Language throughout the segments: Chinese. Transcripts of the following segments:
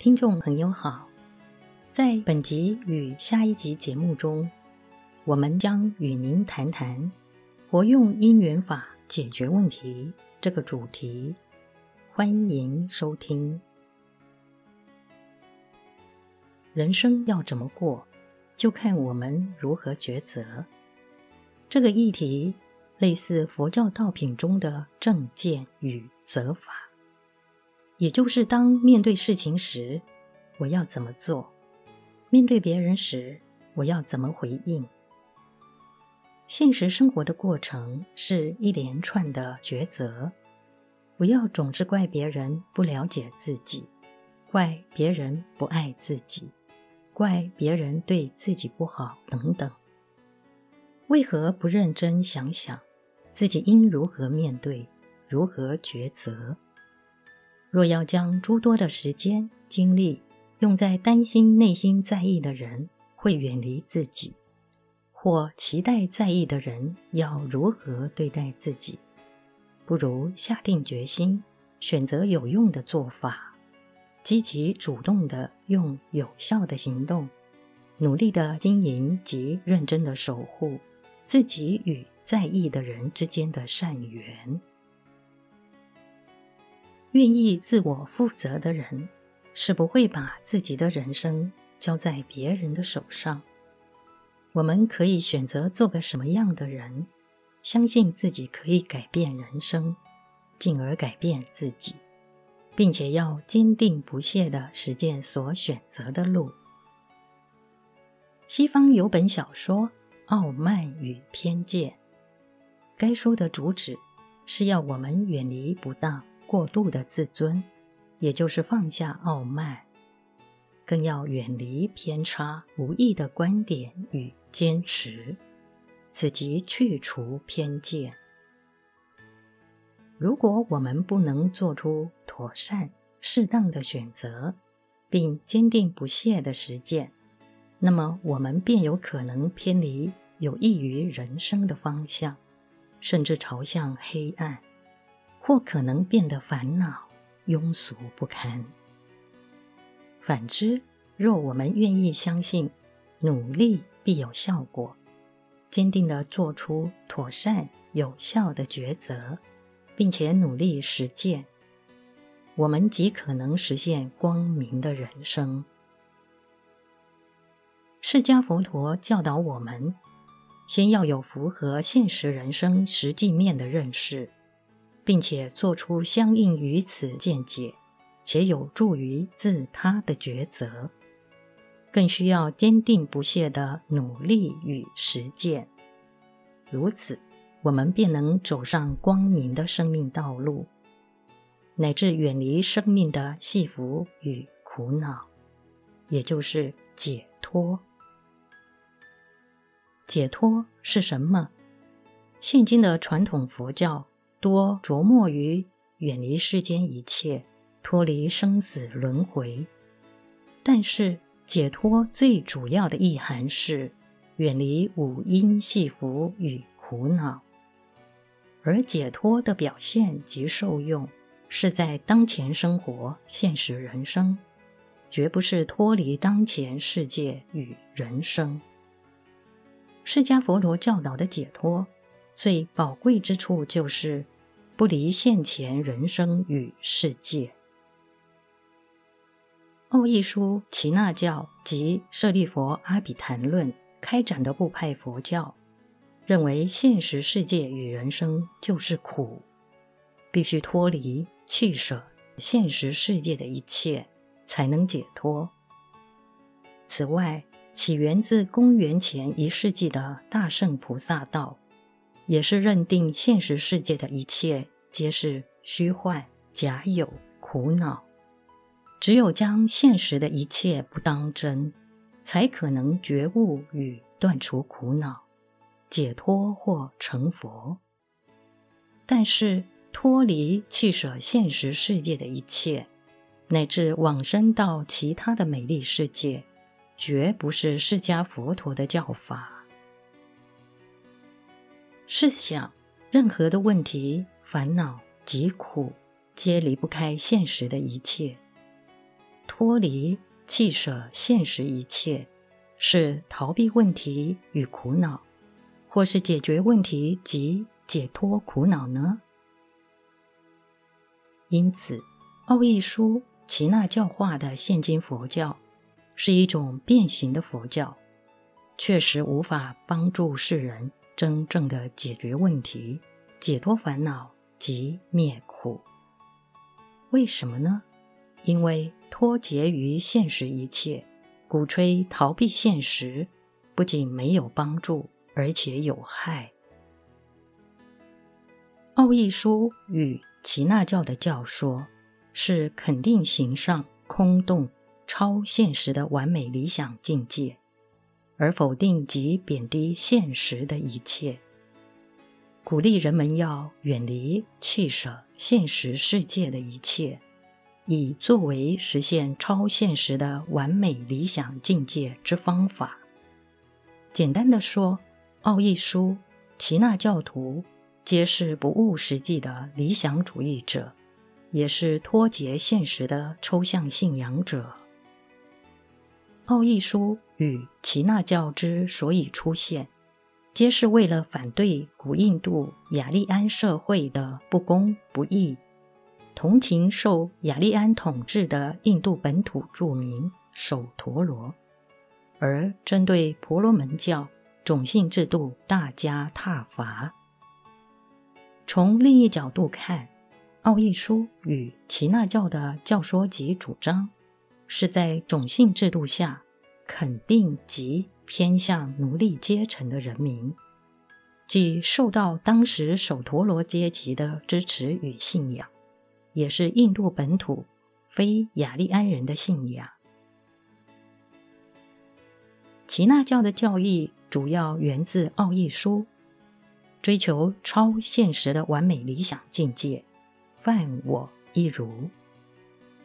听众朋友好，在本集与下一集节目中，我们将与您谈谈“活用因缘法解决问题”这个主题。欢迎收听。人生要怎么过，就看我们如何抉择。这个议题类似佛教道品中的正见与责法。也就是当面对事情时，我要怎么做；面对别人时，我要怎么回应。现实生活的过程是一连串的抉择，不要总是怪别人不了解自己，怪别人不爱自己，怪别人对自己不好等等。为何不认真想想自己应如何面对，如何抉择？若要将诸多的时间精力用在担心内心在意的人会远离自己，或期待在意的人要如何对待自己，不如下定决心，选择有用的做法，积极主动的用有效的行动，努力的经营及认真的守护自己与在意的人之间的善缘。愿意自我负责的人，是不会把自己的人生交在别人的手上。我们可以选择做个什么样的人，相信自己可以改变人生，进而改变自己，并且要坚定不懈地实践所选择的路。西方有本小说《傲慢与偏见》，该书的主旨是要我们远离不当。过度的自尊，也就是放下傲慢，更要远离偏差、无益的观点与坚持，此即去除偏见。如果我们不能做出妥善、适当的选择，并坚定不懈的实践，那么我们便有可能偏离有益于人生的方向，甚至朝向黑暗。或可能变得烦恼、庸俗不堪。反之，若我们愿意相信努力必有效果，坚定地做出妥善有效的抉择，并且努力实践，我们极可能实现光明的人生。释迦佛陀教导我们，先要有符合现实人生实际面的认识。并且做出相应于此见解，且有助于自他的抉择，更需要坚定不懈的努力与实践。如此，我们便能走上光明的生命道路，乃至远离生命的戏服与苦恼，也就是解脱。解脱是什么？现今的传统佛教。多着墨于远离世间一切，脱离生死轮回。但是解脱最主要的意涵是远离五阴系缚与苦恼，而解脱的表现及受用是在当前生活、现实人生，绝不是脱离当前世界与人生。释迦佛陀教导的解脱。最宝贵之处就是不离现前人生与世界。奥义书耆那教及舍利佛阿比昙论开展的部派佛教，认为现实世界与人生就是苦，必须脱离弃舍现实世界的一切，才能解脱。此外，起源自公元前一世纪的大圣菩萨道。也是认定现实世界的一切皆是虚幻、假有、苦恼。只有将现实的一切不当真，才可能觉悟与断除苦恼，解脱或成佛。但是脱离弃舍现实世界的一切，乃至往生到其他的美丽世界，绝不是释迦佛陀的教法。试想，任何的问题、烦恼、疾苦，皆离不开现实的一切。脱离、弃舍现实一切，是逃避问题与苦恼，或是解决问题及解脱苦恼呢？因此，奥义书耆那教化的现今佛教是一种变形的佛教，确实无法帮助世人真正的解决问题、解脱烦恼及灭苦。为什么呢？因为脱节于现实一切，鼓吹逃避现实，不仅没有帮助，而且有害。奥义书与耆那教的教说是肯定形上空洞、超现实的完美理想境界，而否定及贬低现实的一切，鼓励人们要远离、弃舍现实世界的一切，以作为实现超现实的完美理想境界之方法。简单的说，奥义书齐那教徒。皆是不务实际的理想主义者，也是脱节现实的抽象信仰者。奥义书与耆那教之所以出现，皆是为了反对古印度雅利安社会的不公不义，同情受雅利安统治的印度本土住民首陀罗，而针对婆罗门教种姓制度大加挞伐。从另一角度看，奥义书与耆那教的教说及主张，是在种姓制度下肯定及偏向奴隶阶层的人民，既受到当时首陀罗阶级的支持与信仰，也是印度本土非雅利安人的信仰。耆那教的教义主要源自奥义书。追求超现实的完美理想境界，犯我一如，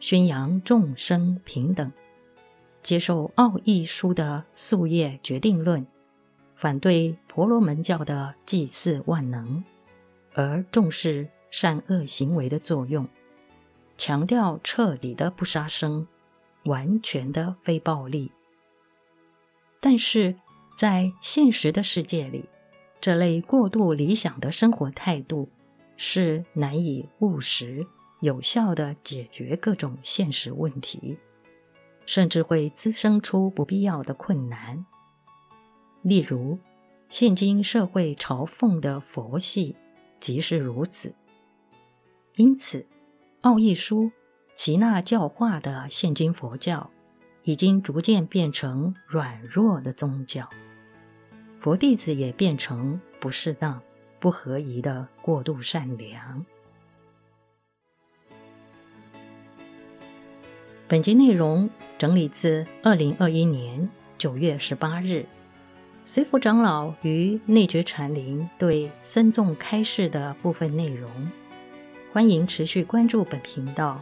宣扬众生平等，接受奥义书的宿业决定论，反对婆罗门教的祭祀万能，而重视善恶行为的作用，强调彻底的不杀生，完全的非暴力。但是在现实的世界里，这类过度理想的生活态度，是难以务实、有效地解决各种现实问题，甚至会滋生出不必要的困难。例如，现今社会嘲讽的佛系，即是如此。因此，奥义书齐那教化的现今佛教，已经逐渐变成软弱的宗教。佛弟子也变成不适当、不合宜的过度善良。本集内容整理自二零二一年九月十八日，随佛长老于内觉禅林对僧众开示的部分内容。欢迎持续关注本频道，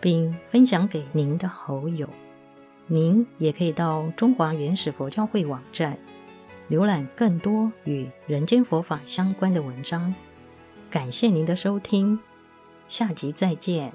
并分享给您的好友。您也可以到中华原始佛教会网站。浏览更多与人间佛法相关的文章，感谢您的收听，下集再见。